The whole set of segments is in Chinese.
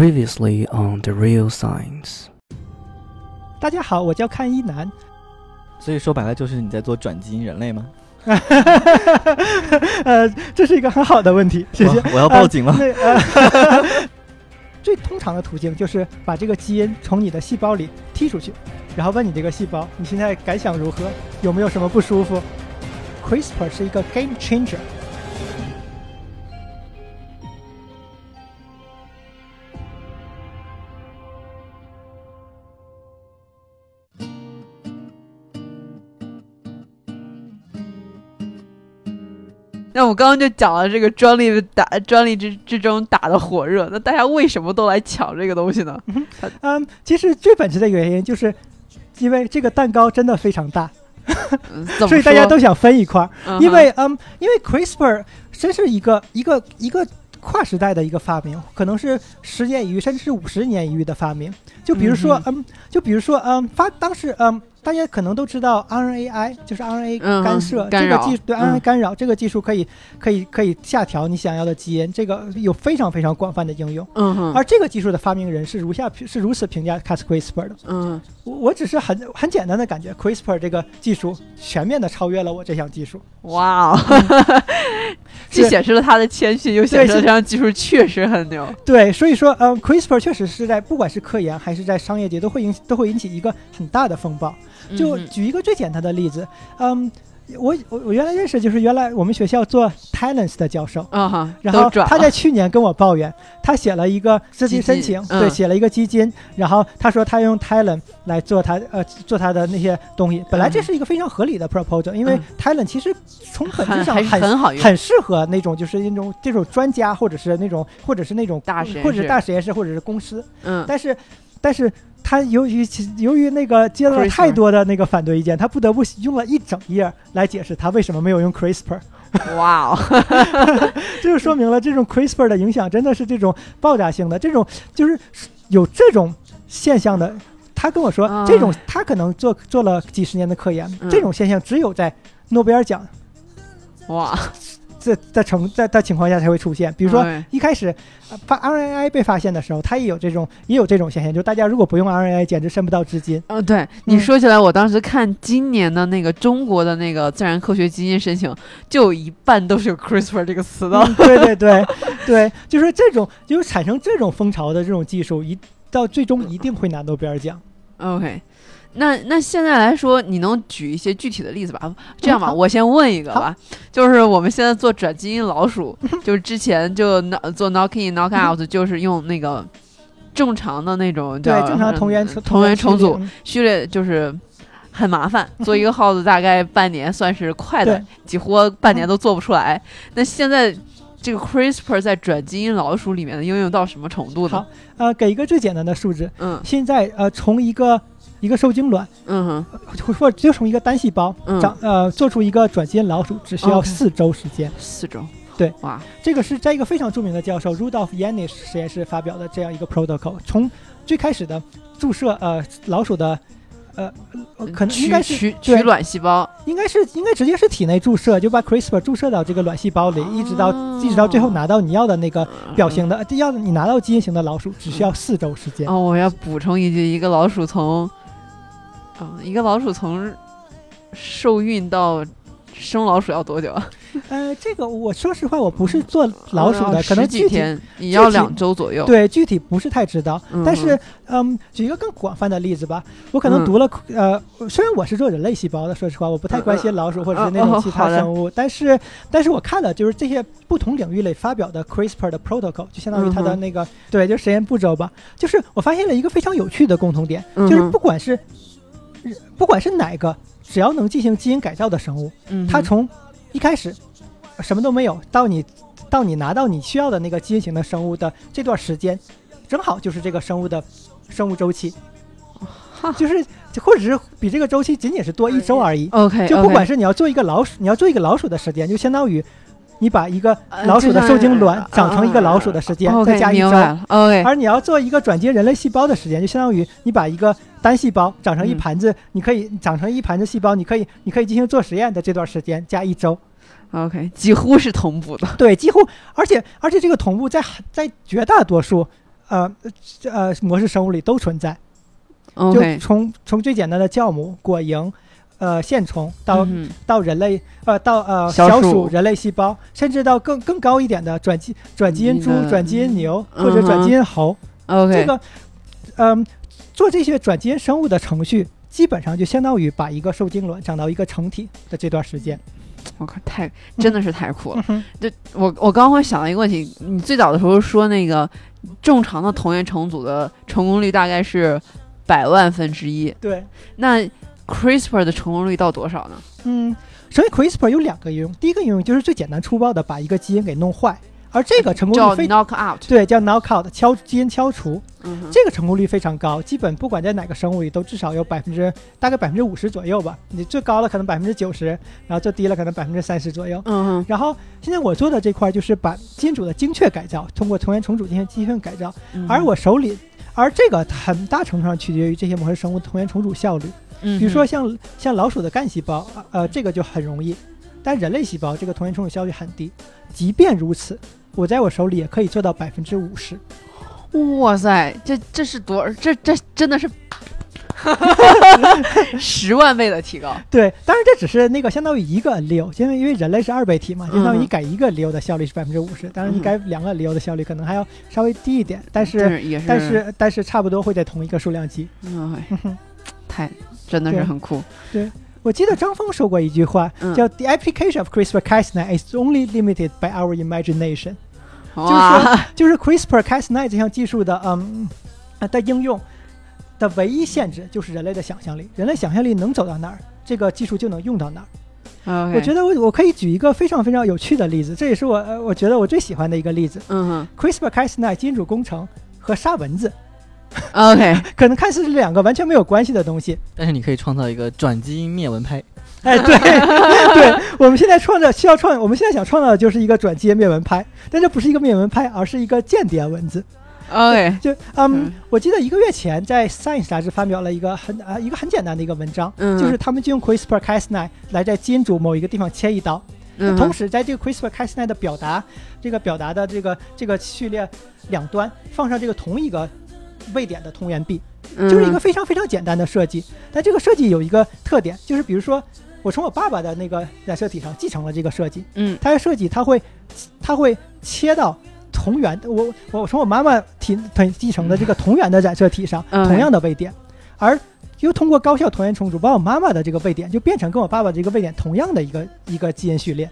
Previously on the Real Science，大家好，我叫看一男。所以说白了就是你在做转基因人类吗？呃，这是一个很好的问题，谢谢。我要报警了。最通常的途径就是把这个基因从你的细胞里踢出去，然后问你这个细胞，你现在感想如何？有没有什么不舒服？CRISPR 是一个 game changer。那我刚刚就讲了这个专利打专利之之中打的火热，那大家为什么都来抢这个东西呢？嗯，其实最本质的原因就是因为这个蛋糕真的非常大，所以大家都想分一块儿。嗯因为嗯，因为 CRISPR 真是一个一个一个跨时代的一个发明，可能是十年一遇，甚至是五十年一遇的发明。就比如说，嗯就比如说，嗯，发当时，嗯，大家可能都知道 RNAi 就是 RNA 嗯干涉、干这个技术，对嗯 RNA 干扰、这个技术可以可以可以下调你想要的基因，这个有非常非常广泛的应用。嗯哼而这个技术的发明人是如下是如此评价 Cas CRISPR 的。嗯我我只是很很简单的感觉，CRISPR 这个技术全面的超越了我这项技术。哇哦，既显示了他的谦逊，又显示了这项技术确实很牛。对，所以说，嗯，CRISPR 确实是在不管是科研还是在商业界都会引都会引起一个很大的风暴。就举一个最简单的例子，嗯，我我我原来认识就是原来我们学校做 Talents 的教授。啊哈，然后他在去年跟我抱怨，他写了一个资金申请，嗯。对，写了一个基金，然后他说他用 Talent 来做他呃做他的那些东西。本来这嗯。是一个非常合理的 proposal，因为嗯。Talent 其实从本质上很很好用，很适合那种就是那种这种专家或者是那种或者是那种大实验或者是大实验室或者是公司，嗯。但是但是他由于其由于那个接了太多的那个反对意见，他不得不用了一整页来解释他为什么没有用 CRISPR。哇哦，这就说明了这种 CRISPR 的影响真的是这种爆炸性的，这种就是有这种现象的。他跟我说，啊这种他可能做做了几十年的科研，嗯。这种现象只有在诺贝尔奖。哇，这的成在的情况下才会出现。比如说哎一开始呃发 RNAi 被发现的时候，它也有这种也有这种现象，就大家如果不用 RNAi，简直伸不到至今。嗯，对你嗯说起来，我当时看今年的那个中国的那个自然科学基金申请，就有一半都是有 CRISPR 这个词的。嗯对对对对，就是这种就是产生这种风潮的这种技术，一到最终一定会拿诺贝尔奖。OK，那那现在来说，你能举一些具体的例子吧？这样吧，好我先问一个吧，就是我们现在做转基因老鼠，就是之前就做 knock in knock out，就是用那个正常的那种叫对，正常同源嗯同源重组序列嗯序列，就是。很麻烦，做一个耗子大概半年，算是快的，几乎半年都做不出来。那现在这个 CRISPR 在转基因老鼠里面的应用到什么程度呢好？呃，给一个最简单的数字，嗯现在呃从一个一个受精卵，嗯哼。或或者就从一个单细胞嗯。长呃做出一个转基因老鼠，只需要四周时间。四周，对，哇，这个是在一个非常著名的教授 Rudolf Yanish 实验室发表的这样一个 protocol，从最开始的注射呃老鼠的呃呃可能应该是取对。取卵细胞，应该是应该直接是体内注射，就把 CRISPR 注射到这个卵细胞里，一直到哦一直到最后拿到你要的那个表型的，呃要你拿到基因型的老鼠，只需要四周时间。哦，我要补充一句，一个老鼠从，啊、一个老鼠从受孕到生老鼠要多久啊？呃，这个我说实话，我不是做老鼠的，哦可能具体十几天，也要两周左右。，对具体不是太知道。嗯但是，嗯，举一个更广泛的例子吧，我可能嗯读了，呃，虽然我是做人类细胞的，说实话，我不太关心老鼠或者是那种其他生物，但是，但是我看了就是这些不同领域里发表的 CRISPR 的 protocol，就相当于它的那个、对，就实验步骤吧，就是我发现了一个非常有趣的共同点，就是不管是不管是哪个，只要能进行基因改造的生物，嗯，它从一开始什么都没有，到你到你拿到你需要的那个基因型的生物的这段时间，正好就是这个生物的生物周期，就是或者是比这个周期仅仅是多一周而已。OK，就不管是你要做一个老鼠，你要做一个老鼠的时间，就相当于你把一个呃老鼠的受精卵长成一个老鼠的时间，再加一周。而你要做一个转接人类细胞的时间，就相当于你把一个单细胞长成一嗯盘子，你可以长成一盘子细胞，你可以你可以进行做实验的这段时间加一周。OK，几乎是同步的。对，几乎，而且而且这个同步在很在绝大多数呃呃模式生物里都存在。就 OK，从从最简单的酵母、果蝇、呃线虫到、嗯到人类，呃，到呃小鼠人类细胞，甚至到更更高一点的转基转基因猪那、个转基因牛嗯或者转基因猴。OK，这个，嗯，做这些转基因生物的程序，基本上就相当于把一个受精卵长到一个成体的这段时间。我靠，太真的是太酷了。嗯就我我刚会想到一个问题，你最早的时候说那个正常的同源重组的成功率大概是百万分之一，对，那 CRISPR 的成功率到多少呢？嗯，所以 CRISPR 有两个应用，第一个应用就是最简单粗暴的把一个基因给弄坏，而这个成功率非 knock out。对叫 knockout 敲基因敲除。嗯，这个成功率非常高，基本不管在哪个生物里都至少有百分之大概百分之五十左右吧。你最高了可能百分之九十，然后最低了可能百分之三十左右。然后现在我做的这块就是把基因组的精确改造，通过同源重组进行基因改造。嗯，而我手里，而这个很大程度上取决于这些模式生物同源重组效率。嗯，比如说像像老鼠的干细胞，呃，这个就很容易，但人类细胞这个同源重组效率很低。即便如此，我在我手里也可以做到百分之五十。哇塞，这这是多这这真的是 十万倍的提高。对，当然这只是那个相当于一个 allele，因为因为人类是二倍体嘛，相当于嗯你改一个 allele 的效率是百分之五十，当然你嗯改两个 allele 的效率可能还要稍微低一点，但是是也是，但是但是差不多会在同一个数量级。嗯，哎太真的是对很酷。对我记得张峰说过一句话，嗯叫 “The application of CRISPR-Cas9 is only limited by our imagination”，哇，就是 CRISPR-Cas9 这项技术的嗯呃的应用的唯一限制就是人类的想象力，人类想象力能走到哪儿，这个技术就能用到哪儿。我觉得，我我可以举一个非常非常有趣的例子，这也是我呃我觉得我最喜欢的一个例子。嗯：CRISPR-Cas9 基因组工程和杀蚊子，哼，OK，可能看似是两个完全没有关系的东西。但是你可以创造一个转基因灭蚊拍，哎，对 对，我们现在创造需要创，我们现在想创造的就是一个转基因灭蚊拍，但这不是一个灭蚊拍，而是一个间谍蚊子。OK，就嗯嗯，我记得一个月前在 Science 杂志发表了一个很啊一个很简单的一个文章，嗯。就是他们就用 CRISPR-Cas9 来在基因组某一个地方切一刀，嗯，同时在这个 CRISPR-Cas9 的表达这个表达的这个这个序列两端放上这个同一个位点的同源壁，就是一个非常非常简单的设计。但这个设计有一个特点，就是比如说我从我爸爸的那个染色体上继承了这个设计，嗯它的设计它会它会切到同源，我我从我妈妈体体继承的这个同源的染色体上嗯同样的位点，而又通过高效同源重组，把我妈妈的这个位点就变成跟我爸爸这个位点同样的一个一个基因序列。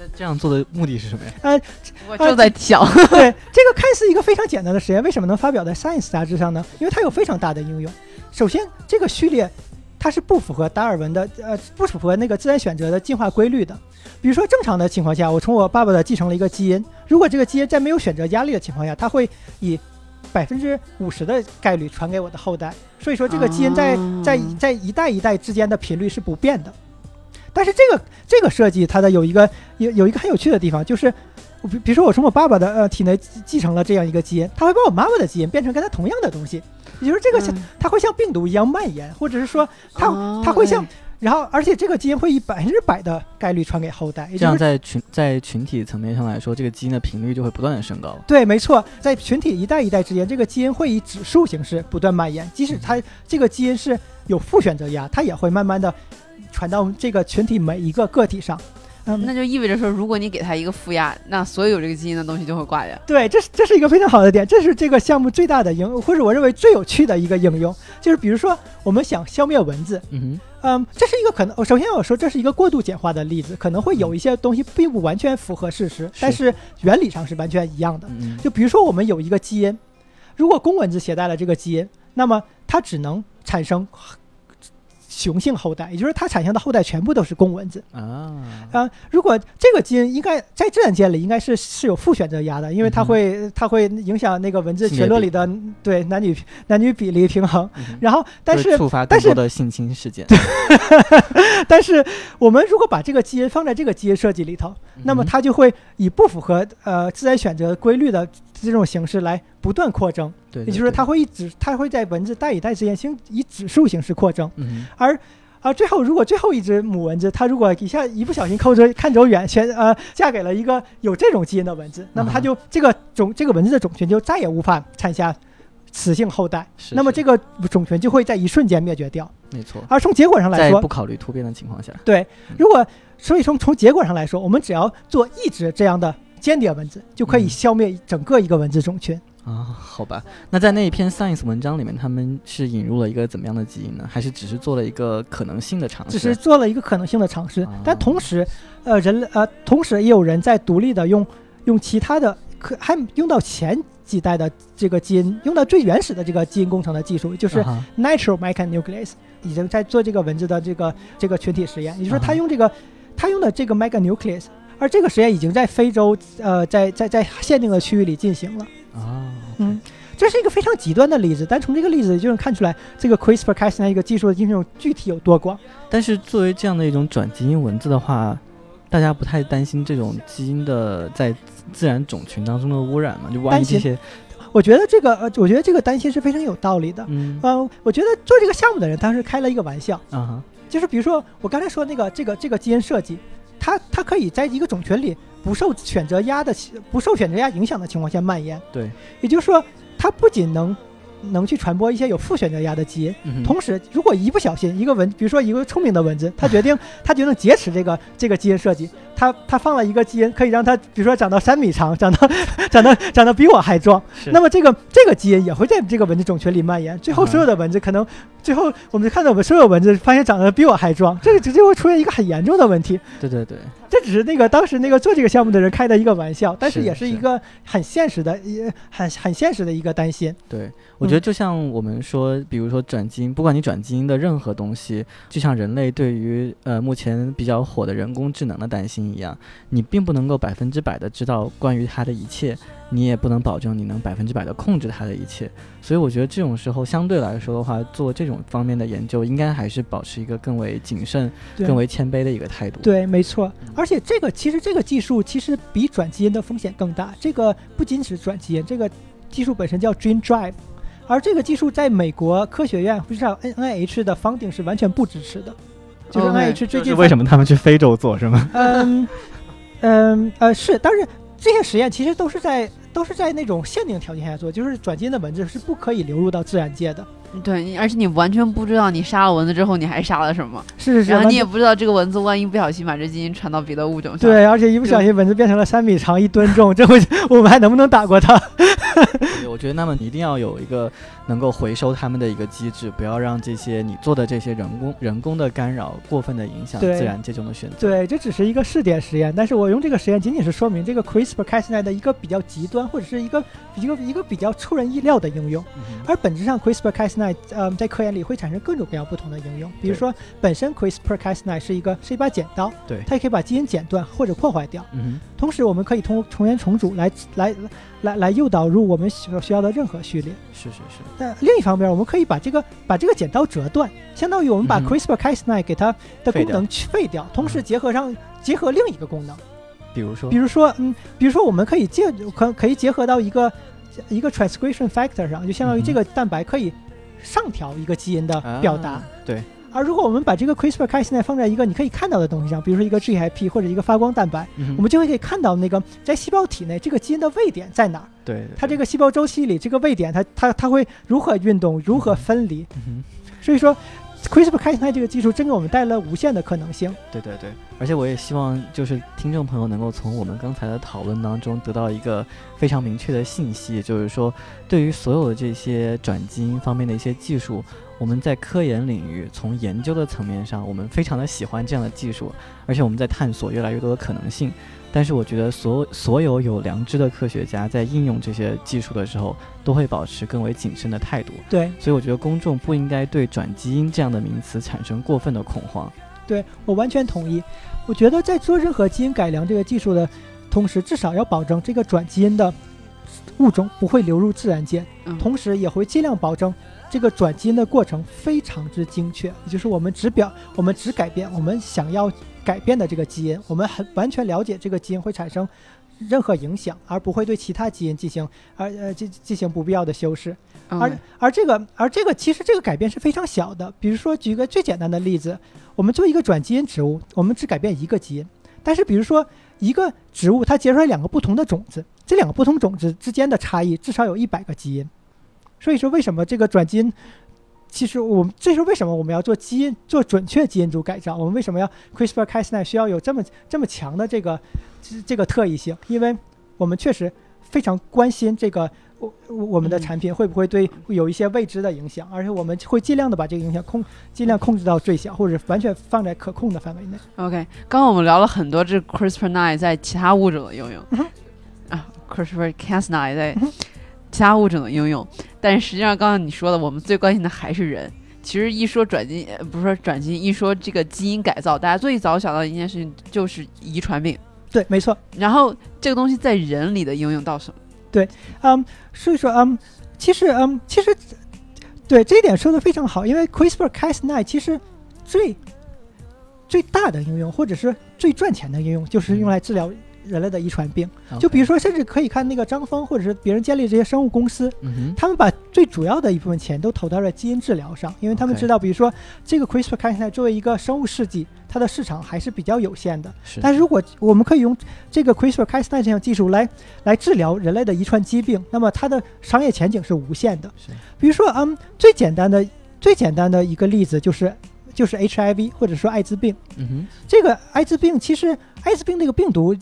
那这样做的目的是什么呀？呃，我就在想，对，这个看似一个非常简单的实验，为什么能发表在 Science 杂志上呢？因为它有非常大的应用。首先，这个序列它是不符合达尔文的呃不符合那个自然选择的进化规律的。比如说，正常的情况下，我从我爸爸的继承了一个基因，如果这个基因在没有选择压力的情况下，它会以百分之五十的概率传给我的后代。所以说，这个基因在哦在在一代一代之间的频率是不变的。但是这个这个设计它的有一个有有一个很有趣的地方，就是我比比如说我从我爸爸的呃体内继继承了这样一个基因，它会把我妈妈的基因变成跟它同样的东西，也就是这个像、嗯它会像病毒一样蔓延，或者是说它、哦。它会像哎，然后而且这个基因会以百分之百的概率传给后代，也这样在群在群体层面上来说，这个基因的频率就会不断的升高。对，没错，在群体一代一代之间，这个基因会以指数形式不断蔓延，即使它这个基因是有负选择压，它也会慢慢的传到这个群体每一个个体上。嗯，那就意味着说，如果你给它一个负压，那所有这个基因的东西就会挂掉。对，这是这是一个非常好的点，这是这个项目最大的应用，或者我认为最有趣的一个应用，就是比如说我们想消灭蚊子，嗯嗯，这是一个可能，首先我说这是一个过度简化的例子，可能会有一些东西并不完全符合事实，但是原理上是完全一样的。就比如说我们有一个基因，如果公蚊子携带了这个基因，那么它只能产生雄性后代，也就是它产生的后代全部都是公蚊子。啊，啊、如果这个基因应该在自然界里应该是是有负选择压的，因为它会、它会影响那个蚊子群落里的对男女男女比例平衡。嗯然后，但是触发但是更多的性侵事件。但是我们如果把这个基因放在这个基因设计里头，那么它就会以不符合呃自然选择规律的这种形式来不断扩增，对，也就是说它，会一指它会在文字代与代之间形以指数形式扩增。嗯而啊，最后如果最后一只母蚊子，它如果一下一不小心扣着看走远，选呃嫁给了一个有这种基因的蚊子，那么它啊就这个种这个蚊子的种群就再也无法产下雌性后代，是是那么这个种群就会在一瞬间灭绝掉。没错，而从结果上来说不，考虑突变的情况下，对，如果所以从从结果上来说，我们只要做一只这样的间谍文字，就可以嗯消灭整个一个文字种群。啊，好吧，那在那一篇 Science 文章里面，他们是引入了一个怎么样的基因呢？还是只是做了一个可能性的尝试？只是做了一个可能性的尝试啊，但同时，呃，人呃，同时也有人在独立的用用其他的可还用到前几代的这个基因，用到最原始的这个基因工程的技术，就是啊哈 natural mechanuclease，已经在做这个文字的这个这个群体实验，也就是说，他用这个他用的这个 mechanuclease，而这个实验已经在非洲呃在在在限定的区域里进行了。啊，嗯，这是一个非常极端的例子，但从这个例子就能看出来，这个 CRISPR-Cas9 一个技术的应用具体有多广。但是作为这样的一种转基因文字的话，大家不太担心这种基因的在自然种群当中的污染嘛？就万一些，我觉得这个，呃，我觉得这个担心是非常有道理的。嗯呃，我觉得做这个项目的人当时开了一个玩笑，啊哈，就是比如说我刚才说那个这个这个基因设计，它它可以在一个种群里不受选择压的不受选择压影响的情况下蔓延，对，也就是说，它不仅能能去传播一些有负选择压的基因，嗯同时如果一不小心一个蚊，比如说一个聪明的蚊子，它决定它决定劫持这个这个基因设计，它它放了一个基因可以让它比如说长到三米长，长到长到长到比我还壮。那么这个这个基因也会在这个蚊子种群里蔓延，最后所有的蚊子可能，最后我们看到我们所有蚊子发现长得比我还壮，这个就会出现一个很严重的问题。对对对，这只是那个当时那个做这个项目的人开的一个玩笑，但是也是一个很现实的，也很很现实的一个担心。对，我觉得就像我们说，比如说转基因，不管你转基因的任何东西，就像人类对于呃目前比较火的人工智能的担心一样，你并不能够百分之百的知道关于它的一切，你也不能保证你能百分之百的控制它的一切。所以我觉得这种时候相对来说的话，做这种方面的研究，应该还是保持一个更为谨慎、更为谦卑的一个态度。对，没错。而且这个其实这个技术其实比转基因的风险更大。这个不仅是转基因，这个技术本身叫 Gene Drive，而这个技术在美国科学院不知道 N I H 的 funding 是完全不支持的。就是 OK，N I H 最近为什么他们去非洲做是吗？嗯嗯呃是，但是这些实验其实都是在都是在那种限定条件下做，就是转基因的蚊子是不可以流入到自然界的。对，你而且你完全不知道你杀了蚊子之后你还杀了什么，是是是，然后你也不知道这个蚊子万一不小心把这基因传到别的物种上。对，而且一不小心蚊子变成了三米长、一吨重，这回我们还能不能打过它？我觉得那么一定要有一个能够回收它们的一个机制，不要让这些你做的这些人工人工的干扰过分的影响自然界中的选择。对，这只是一个试点实验，但是我用这个实验仅仅是说明这个 CRISPR-Cas9 的一个比较极端或者是一个一个一个比较出人意料的应用。嗯而本质上，CRISPR-Cas9 呃在科研里会产生各种各样不同的应用，比如说本身 CRISPR-Cas9 是一个是一把剪刀，对它也可以把基因剪断或者破坏掉。嗯同时，我们可以通过重元重组来来来来诱导入我们所需要的任何序列。是是是，但另一方面，我们可以把这个把这个剪刀折断，相当于我们把嗯哼 CRISPR-Cas9 给它的功能去废掉，同时结合上结合另一个功能，比如说比如说，嗯，比如说我们可以结可可以结合到一个一个 transcription factor 上，就相当于这个蛋白可以上调一个基因的表达。啊对，而如果我们把这个 CRISPR-Cas9 放在一个你可以看到的东西上，比如说一个 GIP 或者一个发光蛋白，嗯我们就会可以看到那个在细胞体内这个基因的位点在哪儿。对对它这个细胞周期里，这个位点它它它会如何运动，如何分离。嗯所以说，CRISPR-Cas9 这个技术真给我们带来了无限的可能性。对对对，而且我也希望就是听众朋友能够从我们刚才的讨论当中得到一个非常明确的信息，就是说对于所有的这些转基因方面的一些技术。我们在科研领域，从研究的层面上，我们非常的喜欢这样的技术，而且我们在探索越来越多的可能性。但是我觉得所所有有良知的科学家在应用这些技术的时候，都会保持更为谨慎的态度。对所以我觉得公众不应该对转基因这样的名词产生过分的恐慌。对，我完全同意。我觉得在做任何基因改良这个技术的同时，至少要保证这个转基因的物种不会流入自然界，嗯同时也会尽量保证这个转基因的过程非常之精确，也就是我们只表我们只改变我们想要改变的这个基因，我们很完全了解这个基因会产生任何影响，而不会对其他基因进行而呃进进行不必要的修饰。而嗯而这个而这个其实这个改变是非常小的。比如说举一个最简单的例子，我们做一个转基因植物，我们只改变一个基因，但是比如说一个植物它结出来两个不同的种子，这两个不同种子之间的差异至少有一百个基因。所以说为什么这个转基因？其实我们这是为什么我们要做基因做准确基因组改造？我们为什么要 CRISPR-Cas9 需要有这么这么强的这个这这个特异性？因为我们确实非常关心这个我我我们的嗯产品会不会对有一些未知的影响，而且我们会尽量的把这个影响控尽量控制到最小，或者完全放在可控的范围内。OK，刚刚我们聊了很多这 CRISPR-9 在其他物种的应用，嗯啊，CRISPR-Cas9 在其他物种的应用，但是实际上刚刚你说的，我们最关心的还是人。其实一说转基因，呃不是说转基因，一说这个基因改造，大家最早想到的一件事情就是遗传病。对，没错。然后这个东西在人里的应用到什么？对嗯，所以说，嗯，其实，嗯，其实，对这一点说的非常好，因为 CRISPR-Cas9 其实最最大的应用，或者是最赚钱的应用，就是用来治疗人类的遗传病。就比如说，甚至可以看那个张峰或者是别人建立这些生物公司，嗯，他们把最主要的一部分钱都投到了基因治疗上，因为他们知道，比如说这个 CRISPR-Cas9 作为一个生物试剂，它的市场还是比较有限的。是，但是如果我们可以用这个 CRISPR-Cas9 这项技术来来治疗人类的遗传疾病，那么它的商业前景是无限的。比如说，嗯，最简单的最简单的一个例子就是就是 HIV 或者说艾滋病。嗯哼，这个艾滋病其实艾滋病这个病毒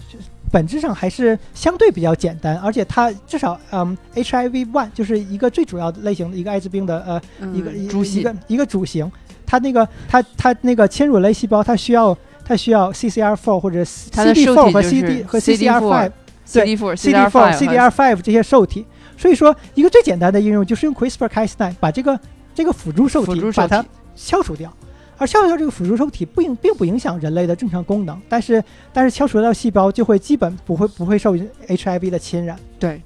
本质上还是相对比较简单，而且它至少嗯 HIV one 就是一个最主要的类型的一个艾滋病的呃一个、一个一个主型，它那个它它那个侵入类细胞，它需要它需要 CCR4 或者它的受 CD4 和 CD 和 CD4 CCR5 对 CD4、CD4、CDR5 CDR5 这些受体。所以说，一个最简单的应用就是用 CRISPR-Cas9 把这个这个辅助受体把它。消除掉。而消除掉这个辅助受体不影并不影响人类的正常功能，但是但是消除掉细胞就会基本不会不会受 HIV 的侵染。对，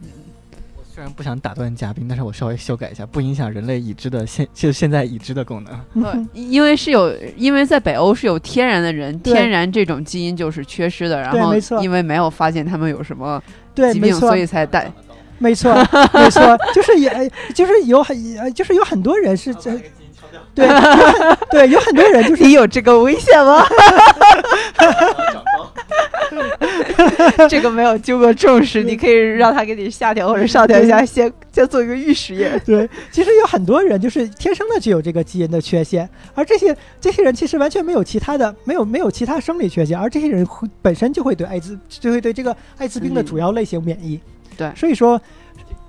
我虽然不想打断嘉宾，但是我稍微修改一下，不影响人类已知的现就是现在已知的功能。因为是有，因为在北欧是有天然的人，天然这种基因就是缺失的，然后因为没有发现他们有什么对，疾病，所，以才带。没错，没错，就是也就是有很呃就是有很多人是这。对，有很对，有很多人就是你有这个危险吗？这个没有经过重视，你可以让他给你下调或者上调一下，先先做一个预实验。对，其实有很多人就是天生的就有这个基因的缺陷，而这些这些人其实完全没有其他的，没有没有其他生理缺陷，而这些人会本身就会对艾滋就会对这个艾滋病的嗯主要类型免疫。对所以说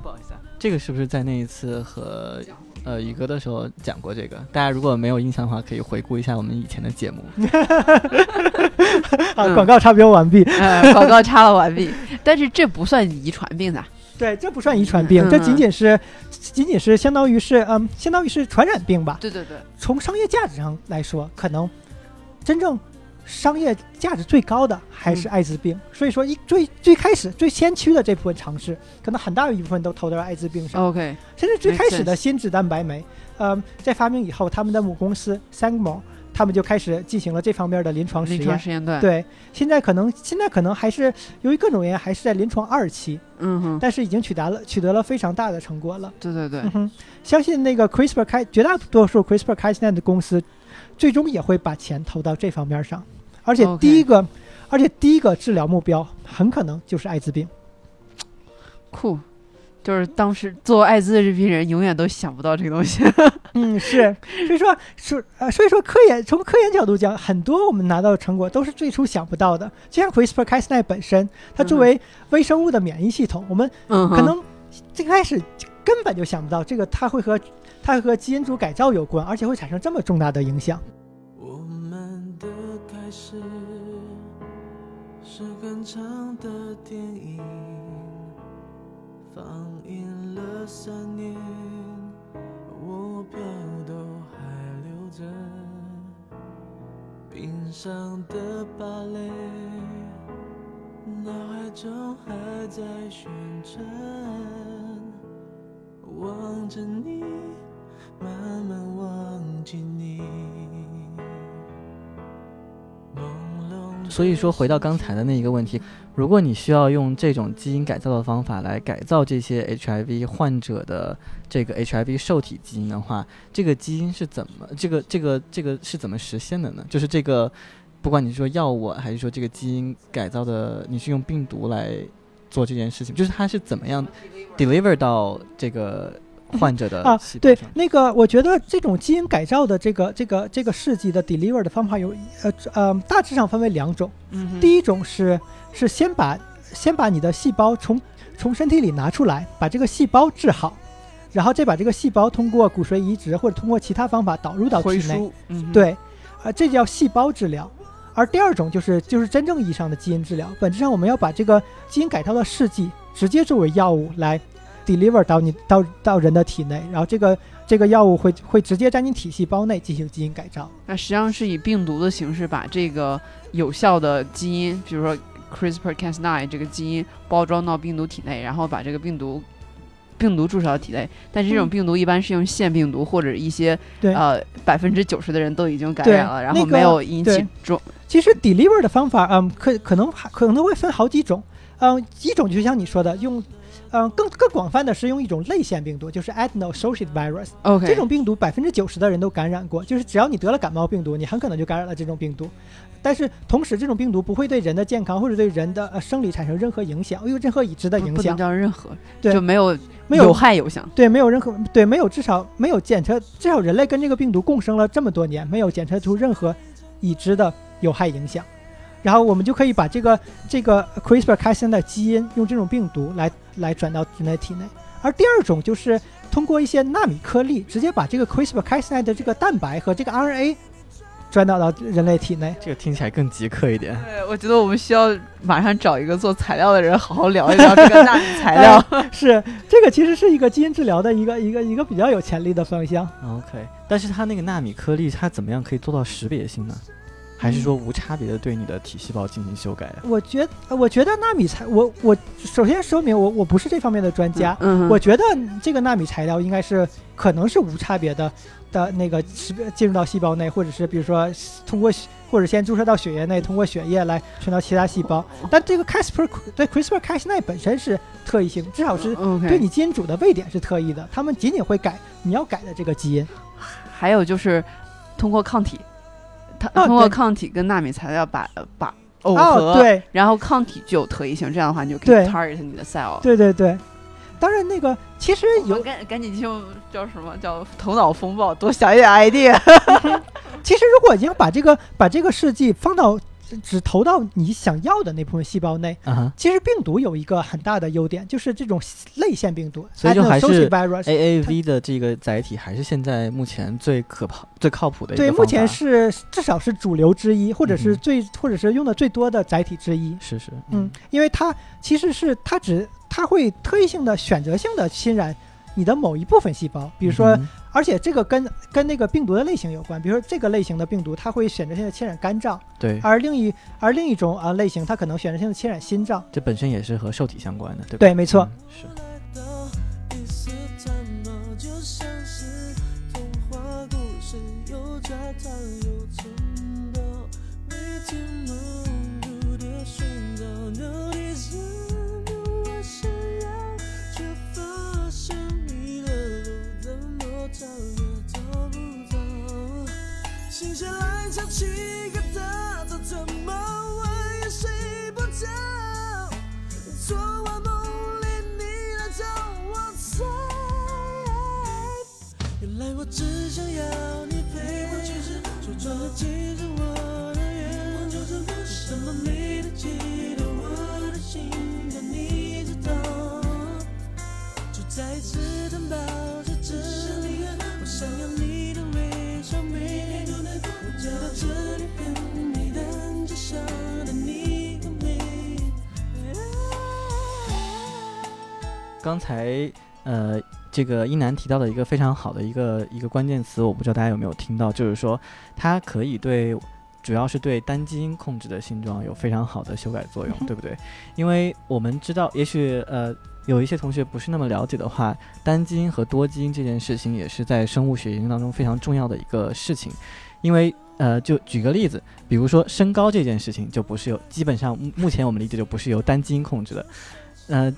不好意思啊，这个是不是在那一次和呃宇哥的时候讲过这个？大家如果没有印象的话，可以回顾一下我们以前的节目。啊，嗯广告插播完毕。呃，广告插了完毕，但是这不算遗传病的。对，这不算遗传病，嗯这仅仅是仅仅是相当于是嗯，相当于是传染病吧。对对对，从商业价值上来说，可能真正商业价值最高的还是艾滋病。所以说一最最开始最先驱的这部分尝试，可能很大一部分都投到了艾滋病上。OK，甚至最开始的心智蛋白酶，呃，在发明以后，他们的母公司 Sangamo，他们就开始进行了这方面的临床实临床验。实验段。，对，现在可能现在可能还是由于各种原因，还是在临床二期，嗯哼，但是已经取得了取得了非常大的成果了。对对对嗯，哼，相信那个 CRISPR 开绝大多数 CRISPR 开现在的公司，最终也会把钱投到这方面上，而且第一个而且第一个治疗目标很可能就是艾滋病。酷。就是当时做艾滋的这批人永远都想不到这个东西。嗯，是，所以说，是呃，所以说科研从科研角度讲，很多我们拿到的成果都是最初想不到的。就像 CRISPR-Cas9 本身，它作为微生物的免疫系统，我们可能最开始根本就想不到这个它会和它会和基因组改造有关，而且会产生这么重大的影响。我们的开始是很长的电影，放映了三年，我票都还留着，冰上的芭蕾，脑海中还在旋转，望着你，慢慢忘记你。所以说，回到刚才的那一个问题，如果你需要用这种基因改造的方法来改造这些 HIV 患者的这个 HIV 受体基因的话，这个基因是怎么这个这个这个是怎么实现的呢？就是这个，不管你是说药物还是说这个基因改造的，你是用病毒来做这件事情，就是它是怎么样 deliver 到这个患者的啊对那个我觉得这种基因改造的这个这个这个试剂的 deliver 的方法有呃呃大致上分为两种。嗯，第一种是是先把先把你的细胞从从身体里拿出来，把这个细胞治好，然后再把这个细胞通过骨髓移植或者通过其他方法导入到体内。嗯，对，啊、这叫细胞治疗。而第二种就是就是真正意义上的基因治疗，本质上我们要把这个基因改造的试剂直接作为药物来 deliver 到你到到人的体内，然后这个这个药物会会直接在你体细胞内进行基因改造。那实际上是以病毒的形式把这个有效的基因，比如说 CRISPR-Cas9 这个基因包装到病毒体内，然后把这个病毒病毒注射到体内。但是这种嗯病毒一般是用腺病毒或者一些对呃百分之九十的人都已经感染了，然后没有引起对重。其实 deliver 的方法，嗯，可可能还可能会分好几种，嗯，一种就像你说的，用，嗯，更更广泛的是用一种类腺病毒，就是 adeno-associated virus。OK，这种病毒百分之九十的人都感染过，就是只要你得了感冒病毒，你很可能就感染了这种病毒。但是同时，这种病毒不会对人的健康或者对人的呃生理产生任何影响，有任何已知的影响不不能，叫任何，对就没有没有有害有响。对，没有任何对，没有至少没有检测，至少人类跟这个病毒共生了这么多年，没有检测出任何已知的有害影响。然后我们就可以把这个这个 CRISPR-Cas9 的基因用这种病毒来来转到人类体内。而第二种就是通过一些纳米颗粒，直接把这个 CRISPR-Cas9 的这个蛋白和这个 RNA 转导到人类体内。这个听起来更极客一点。对，我觉得我们需要马上找一个做材料的人，好好聊一聊这个纳米材料。是这个其实是一个基因治疗的一个一个一个比较有潜力的方向。OK，但是它那个纳米颗粒，它怎么样可以做到识别性呢？还是说无差别的对你的体细胞进行修改啊？我觉呃我觉得纳米材，我我首先说明我我不是这方面的专家，嗯，我觉得这个纳米材料应该是可能是无差别的的那个进入到细胞内，或者是比如说通过血或者先注射到血液内，通过血液来传到其他细胞。但这个 CRISPR 对 CRISPR-Cas9 本身是特异性，至少是。对你基因组的位点是特异的，他们仅仅会改你要改的这个基因。还有就是通过抗体，它啊通过抗体跟纳米材料把把耦合，哦，对然后抗体具有特异性，这样的话你就可以对 target 你的 cell。对对对，当然那个其实有赶赶紧就叫什么叫头脑风暴，多想一点 idea。其实，如果已经把这个把这个试剂放到只投到你想要的那部分细胞内，其实病毒有一个很大的优点，就是这种类腺病毒，所以就还是 adeno-associated virus。，AAV 的这个载体还是现在目前最可靠、最靠谱的一个对，目前是至少是主流之一，或者是最、或者是用的最多的载体之一。是是嗯，因为它其实是它只它会特异性的选择性的侵染你的某一部分细胞，比如说，嗯而且这个跟跟那个病毒的类型有关，比如说这个类型的病毒，它会选择性的侵染肝脏，对，而另一而另一种啊、类型，它可能选择性的侵染心脏。这本身也是和受体相关的，对吧？对没错嗯是。想起个大早，怎么问也睡不着。昨晚梦里你来找我猜，原来我只想要你陪我，其实说穿了，其实我的愿望就是什么你的记得我的心，但你知道，就再次担保着这里，刚才呃，这个一楠提到的一个非常好的一个一个关键词，我不知道大家有没有听到，就是说它可以对，主要是对单基 因控制的性状有非常好的修改作用，对不对？因为我们知道，也许呃。有一些同学不是那么了解的话，单基因和多基因这件事情也是在生物学研究当中非常重要的一个事情，因为呃，就举个例子，比如说身高这件事情，就不是由基本上目前我们理解就不是由单基因控制的。呃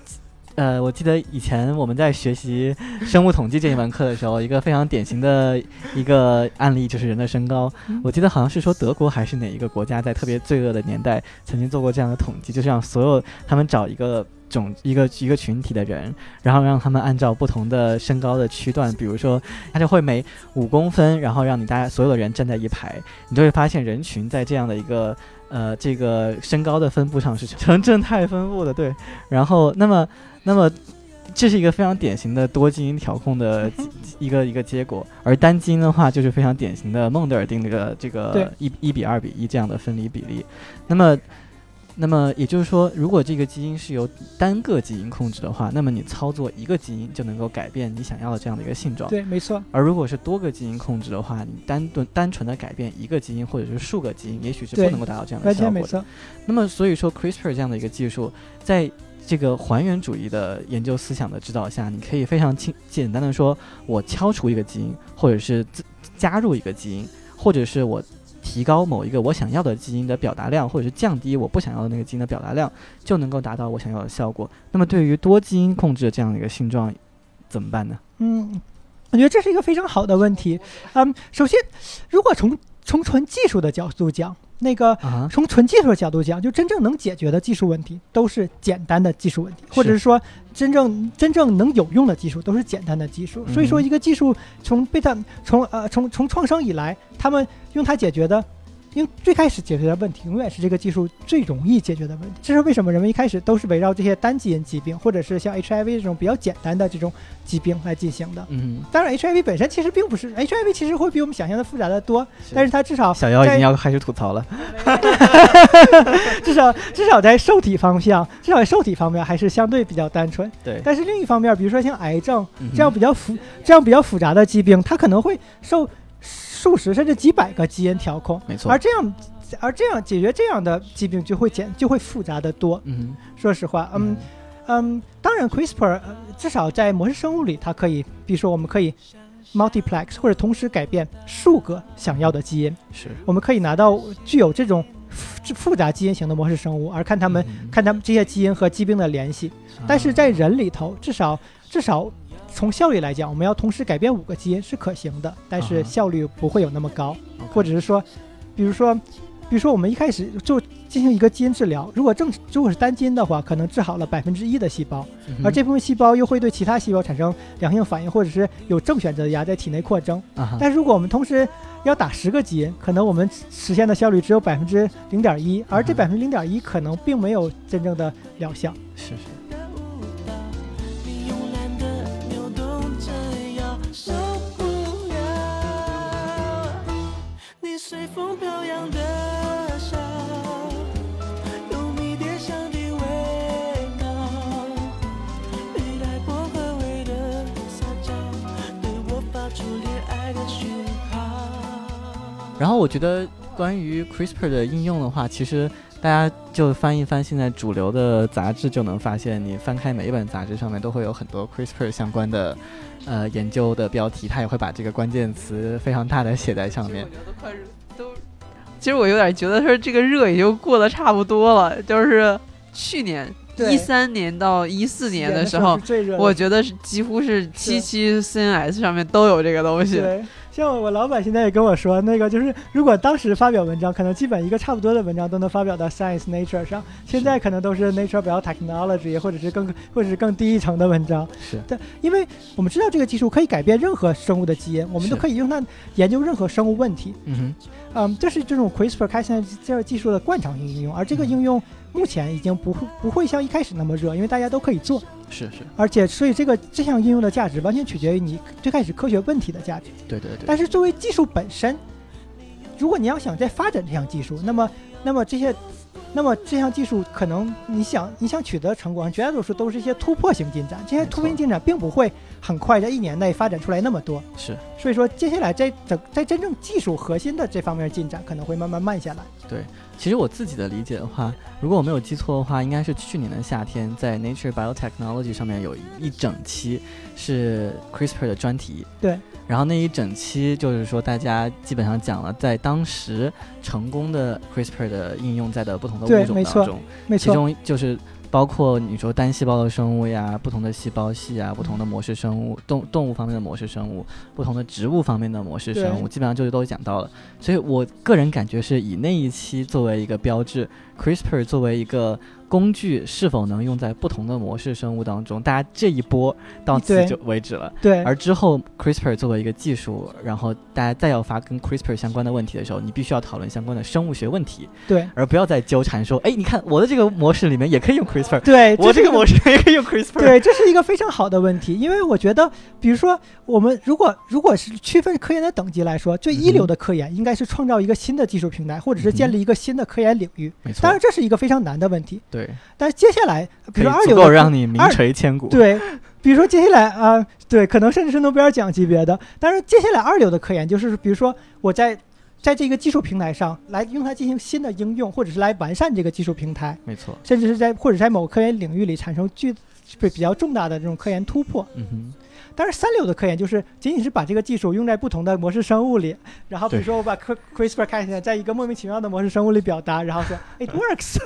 呃，我记得以前我们在学习生物统计这一门课的时候，一个非常典型的一个案例就是人的身高。我记得好像是说德国还是哪一个国家在特别罪恶的年代曾经做过这样的统计，就是让所有他们找一个种一个一个群体的人，然后让他们按照不同的身高的区段，比如说他就会每五公分，然后让你大家所有的人站在一排，你就会发现人群在这样的一个呃这个身高的分布上是呈正态分布的，对。然后那么那么这是一个非常典型的多基因调控的一个一个结果，而单基因的话就是非常典型的孟德尔定律的这个对一一比二比一这样的分离比例。那么那么也就是说，如果这个基因是由单个基因控制的话，那么你操作一个基因就能够改变你想要的这样的一个性状。对，没错，而如果是多个基因控制的话，你单纯单纯的改变一个基因或者是数个基因，也许是不能够达到这样的效果的。全没错。那么所以说，CRISPR 这样的一个技术，在这个还原主义的研究思想的指导下，你可以非常轻简单的说，我敲除一个基因，或者是加入一个基因，或者是我提高某一个我想要的基因的表达量，或者是降低我不想要的那个基因的表达量，就能够达到我想要的效果。那么对于多基因控制的这样的一个性状，怎么办呢？嗯，我觉得这是一个非常好的问题。嗯，首先，如果从从纯技术的角度讲，那个啊，从纯技术的角度讲，就真正能解决的技术问题都是简单的技术问题，或者是说真正真正能有用的技术都是简单的技术。所以说，嗯一个技术从被它从呃从从创生以来，他们用它解决的。因为最开始解决的问题，永远是这个技术最容易解决的问题。这是为什么人们一开始都是围绕这些单基因疾病，或者是像 HIV 这种比较简单的这种疾病来进行的。嗯，当然，HIV 本身其实并不是 HIV，其实会比我们想象的复杂的多，但是它至少小妖已经要开始吐槽了。至少至少在受体方向，至少在受体方面还是相对比较单纯。对，但是另一方面，比如说像癌症这样比较复这样比较复杂的疾病，它可能会受数十甚至几百个基因调控，没错而。这样而这样解决这样的疾病就会简就会复杂的多。嗯说实话，嗯嗯，当然 CRISPR、呃、至少在模式生物里，它可以，比如说我们可以 multiplex 或者同时改变数个想要的基因。是，我们可以拿到具有这种复复杂基因型的模式生物，而看他们、嗯看他们这些基因和疾病的联系。但是在人里头，至少至少从效率来讲，我们要同时改变五个基因是可行的，但是效率不会有那么高。或者是说，比如说，比如说我们一开始就进行一个基因治疗，如果正如果是单基因的话，可能治好了百分之一的细胞，而这部分细胞又会对其他细胞产生良性反应，或者是有正选择压在体内扩增。啊哈但如果我们同时要打十个基因，可能我们实现的效率只有百分之零点一，而这嗯百分之零点一可能并没有真正的疗效。是是。风飘扬的笑，有迷迭香的味道，你带薄荷味的撒娇，对我发出恋爱的讯号。然后我觉得关于 CRISPR 的应用的话，其实大家就翻一翻现在主流的杂志，就能发现，你翻开每一本杂志上面都会有很多 CRISPR 相关的呃研究的标题，它也会把这个关键词非常大的写在上面。都快都，其实我有点觉得说这个热也就过得差不多了，就是去年一三年到一四年的时候我觉得是几乎是七七 CNS 上面都有这个东西。对，像我老板现在也跟我说，那个就是如果当时发表文章，可能基本一个差不多的文章都能发表到 Science Nature 上，现在可能都是 Nature Biotechnology 或者是更或者是更低一层的文章。是。但，因为我们知道这个技术可以改变任何生物的基因，我们都可以用它研究任何生物问题。嗯哼。嗯，这是这种 CRISPR 开现在这个技术的惯常性应用，而这个应用目前已经不会不会像一开始那么热，因为大家都可以做，是是，而且所以这个这项应用的价值完全取决于你最开始科学问题的价值。对对对。但是作为技术本身，如果你要想再发展这项技术，那么那么这些。那么这项技术可能你想你想取得成果，绝大多数都是一些突破性进展。这些突破性进展并不会很快在一年内发展出来那么多，是所以说接下来在整在真正技术核心的这方面进展可能会慢慢慢下来。对其实我自己的理解的话，如果我没有记错的话，应该是去年的夏天，在 Nature Biotechnology 上面有一一整期是 CRISPR 的专题。对。然后那一整期就是说，大家基本上讲了在当时成功的 CRISPR 的应用在的不同的物种对没错当中，其，中就是包括你说单细胞的生物呀，不同的细胞系啊，不同的模式生物，动动物方面的模式生物，不同的植物方面的模式生物，基本上就是都讲到了。所以我个人感觉是以那一期作为一个标志，CRISPR 作为一个工具是否能用在不同的模式生物当中，大家这一波到此就为止了。对，而之后，CRISPR 作为一个技术，然后大家再要发跟 CRISPR 相关的问题的时候，你必须要讨论相关的生物学问题，对而不要再纠缠说，哎，你看我的这个模式里面也可以用 CRISPR，对，我这个模式也可以用 CRISPR。对，这是一个非常好的问题，因为我觉得，比如说，我们如果如果是区分科研的等级来说，最一流的科研应该是创造一个新的技术平台，或者是建立一个新的科研领域。没错当然，，这是一个非常难的问题。对，但是接下来，比如说二足够流的科让你名垂千古。对，比如说接下来啊、对，可能甚至是诺贝尔奖级别的。但是接下来二流的科研就是，比如说我在在这个技术平台上来用它进行新的应用，或者是来完善这个技术平台，没错，甚至是在或者在某个科研领域里产生巨比比较重大的这种科研突破。嗯哼，但是三流的科研就是仅仅是把这个技术用在不同的模式生物里，然后比如说我把 Cri- CRISPR 看起来在一个莫名其妙的模式生物里表达，然后说 it works，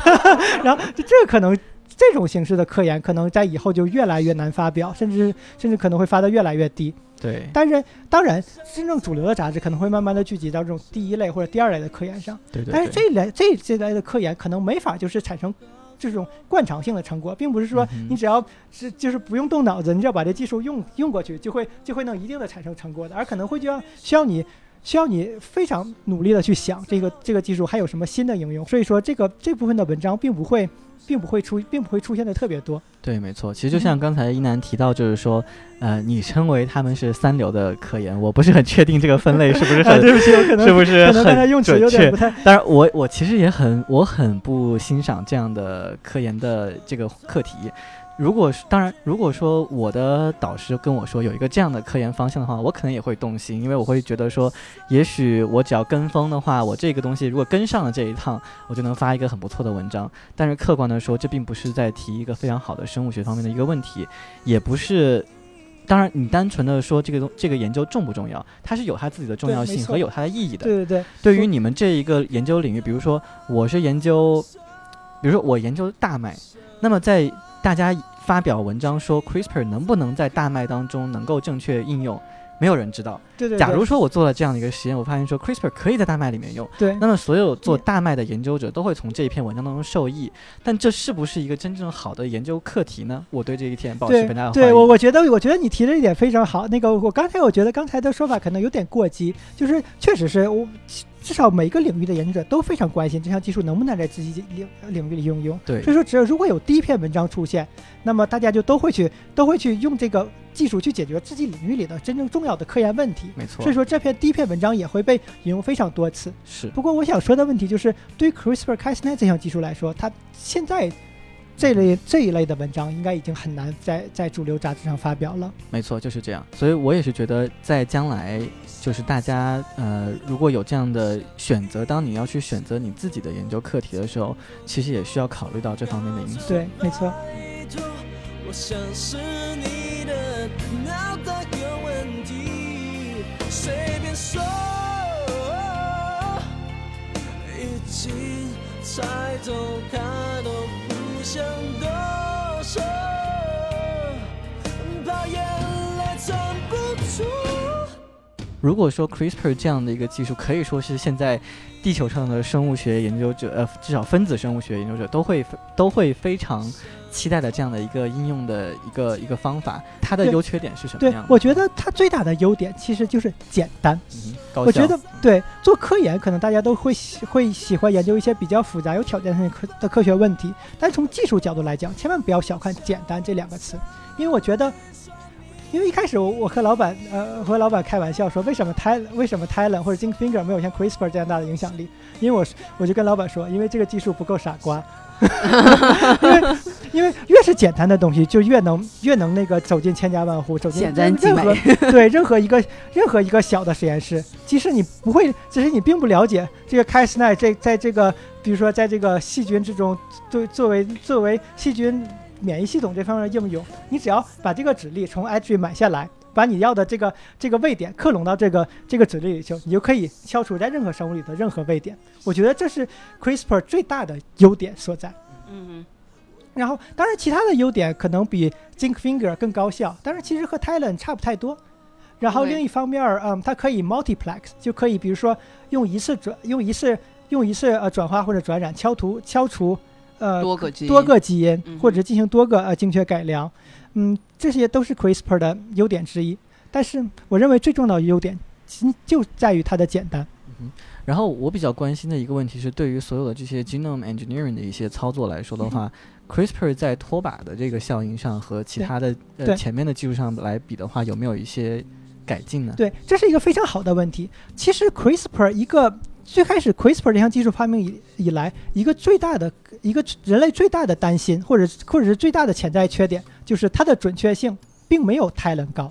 然后就这个可能这种形式的科研可能在以后就越来越难发表，甚至甚至可能会发的越来越低。对，但是当然，真正主流的杂志可能会慢慢的聚集到这种第一类或者第二类的科研上。对对但是这类这这类的科研可能没法就是产生这种惯常性的成果，并不是说你只要是就是不用动脑子，你只要把这技术用用过去，就会就会能一定的产生成果的，而可能会就要需要你。需要你非常努力的去想这个这个技术还有什么新的应用，所以说这个这部分的文章并不会，并不会出，并不会出现的特别多。对，没错。其实就像刚才一楠提到，就是说，呃，你称为他们是三流的科研，我不是很确定这个分类是不是 啊，很对不起，我可能是不是可能刚才很用词有准确点不？太当然我，我其实也很我很不欣赏这样的科研的这个课题。如果是当然，如果说我的导师跟我说有一个这样的科研方向的话，我可能也会动心，因为我会觉得说，也许我只要跟风的话，我这个东西如果跟上了这一趟，我就能发一个很不错的文章。但是客观的说，这并不是在提一个非常好的生物学方面的一个问题，也不是。当然，你单纯的说这个东这个研究重不重要，它是有它自己的重要性和有它的意义的。对对对，对于你们这一个研究领域，比如说我是研究，比如说我研究大麦，那么在大家发表文章说 CRISPR 能不能在大麦当中能够正确应用，没有人知道。对对，假如说我做了这样的一个实验，我发现说 CRISPR 可以在大麦里面用，对那么所有做嗯大麦的研究者都会从这一篇文章当中受益。但这是不是一个真正好的研究课题呢？我对这一点保持对非常。对，我我觉得我觉得你提的一点非常好。那个我刚才我觉得刚才的说法可能有点过激，就是确实是我至少每个领域的研究者都非常关心这项技术能不能在自己领领域里应用。对所以说，只要如果有第一篇文章出现，那么大家就都会去 都会去用这个技术去解决自己领域里的真正重要的科研问题。没错所以，说，这篇第一篇文章也会被引用非常多次。是不过，我想说的问题就是，对于 CRISPR-Cas9 这项技术来说，它现在这类这一类的文章应该已经很难在在主流杂志上发表了。没错，就是这样。所以我也是觉得，在将来，就是大家呃，如果有这样的选择，当你要去选择你自己的研究课题的时候，其实也需要考虑到这方面的因素。对，没错。我想是你的脑袋有问题，随便说，已经猜透，看都想多说，怕眼泪撑不住。如果说 CRISPR 这样的一个技术，可以说是现在地球上的生物学研究者，呃，至少分子生物学研究者都会都会非常期待的这样的一个应用的一个一个方法，它的优缺点是什么对样的？，我觉得它最大的优点其实就是简单。嗯高效我觉得对做科研，可能大家都会喜会喜欢研究一些比较复杂、有挑战性的科的科学问题，但从技术角度来讲，千万不要小看“简单”这两个词，因为我觉得。因为一开始我我和老板呃和老板开玩笑说，为什么 Ty 为什么 Talon 或者 Zinc Finger 没有像 CRISPR 这样大的影响力？因为我是我就跟老板说，因为这个技术不够傻瓜，因为因为越是简单的东西，就越能越能那个走进千家万户，走进简单精任何。对任何一个任何一个小的实验室，即使你不会，即使你并不了解这个 Cas9 这在这个比如说在这个细菌之中，对作为作为细菌免疫系统这方面的应用，你只要把这个指令从 Edge 买下来。把你要的这个这个位点克隆到这个这个指令里去，你就可以消除在任何生物里的任何位点。我觉得这是 CRISPR 最大的优点所在。嗯然后，当然其他的优点可能比 Zinc Finger 更高效，但是其实和 Talon 差不太多。然后另一方面，嗯，它可以 multiplex，就可以比如说用一次转，用一次用一次呃转化或者转染敲除敲除呃多个基因多个基因嗯，或者进行多个呃精确改良，嗯，这些都是 CRISPR 的优点之一。但是我认为最重要的优点，其就在于它的简单。嗯然后我比较关心的一个问题是，对于所有的这些 genome engineering 的一些操作来说的话、c r i s p r 在拖把的这个效应上和其他的呃对前面的技术上来比的话，有没有一些改进呢？对，这是一个非常好的问题。其实 CRISPR 一个最开始 CRISPR 这项技术发明以以来，一个最大的一个人类最大的担心，或者或者是最大的潜在缺点，就是它的准确性并没有 Talon 高，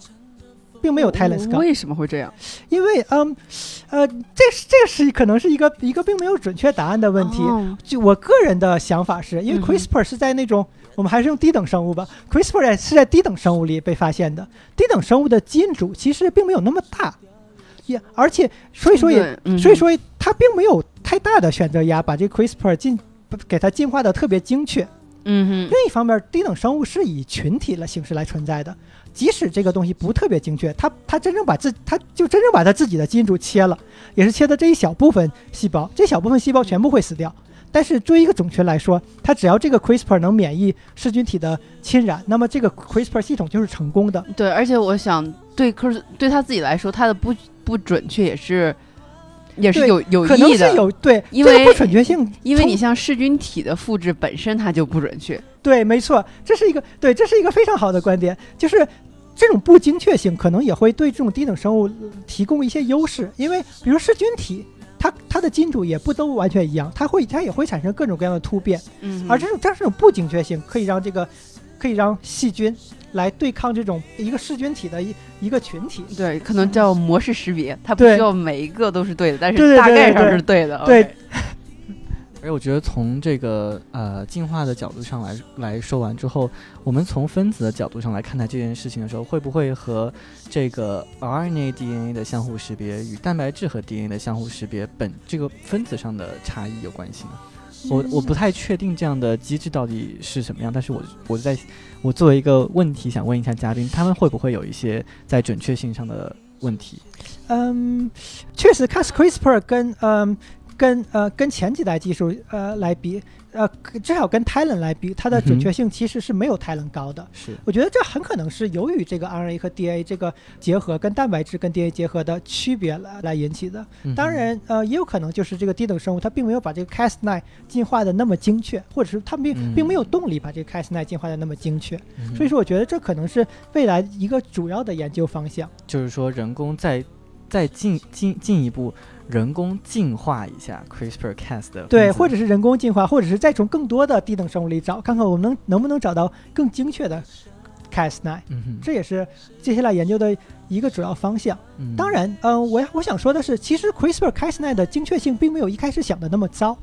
并没有 Talon 高。为什么会这样？因为嗯呃，这是这是可能是一个一个并没有准确答案的问题。哦就我个人的想法是，因为 CRISPR 是在那种、我们还是用低等生物吧，CRISPR 是在低等生物里被发现的。低等生物的基因组其实并没有那么大，也而且所以说也嗯所以说它并没有太大的选择压，把这个 CRISPR 进给它进化的特别精确。嗯哼，另一方面，低等生物是以群体的形式来存在的，即使这个东西不特别精确，它它真正把自它就真正把它自己的基因组切了，也是切的这一小部分细胞，这小部分细胞全部会死掉。但是作为一个种群来说，它只要这个 CRISPR 能免疫噬菌体的侵染，那么这个 CRISPR 系统就是成功的。对，而且我想对科对他自己来说，他的不不准确也是也是有有意的，有对，因为这个不准确性，因为你像噬菌体的复制本身它就不准确。对，没错，这是一个对，这是一个非常好的观点，就是这种不精确性可能也会对这种低等生物提供一些优势，因为比如噬菌体，它它的基因组也不都完全一样，它会它也会产生各种各样的突变，嗯而这种这种不精确性可以让这个可以让细菌来对抗这种一个噬菌体的一一个群体。对，可能叫模式识别，它不对需要每一个都是对的，但是大概上是对的。对而我觉得从这个呃进化的角度上来来说完之后，我们从分子的角度上来看待这件事情的时候，会不会和这个 RNA DNA 的相互识别与蛋白质和 DNA 的相互识别本这个分子上的差异有关系呢？我我不太确定这样的机制到底是什么样，但是我我在我作为一个问题想问一下嘉宾，他们会不会有一些在准确性上的问题？嗯，确实，Cas CRISPR 跟嗯跟呃跟前几代技术呃来比，呃至少跟 Talon 来比，它的准确性其实是没有 Talon 高的。是我觉得这很可能是由于这个 RNA 和 DNA 这个结合跟蛋白质跟 DNA 结合的区别来来引起的。嗯当然，呃，也有可能就是这个低等生物它并没有把这个 Cas9 进化的那么精确，或者是它并、嗯并没有动力把这个 Cas9 进化的那么精确。嗯所以说，我觉得这可能是未来一个主要的研究方向。就是说人工在再进进进一步人工进化一下 CRISPR-Cas 的对，或者是人工进化，或者是再从更多的低等生物里找，看看我们能能不能找到更精确的 Cas9。嗯哼，这也是接下来研究的一个主要方向。嗯。当然，嗯、我我想说的是，其实 CRISPR-Cas9 的精确性并没有一开始想的那么糟，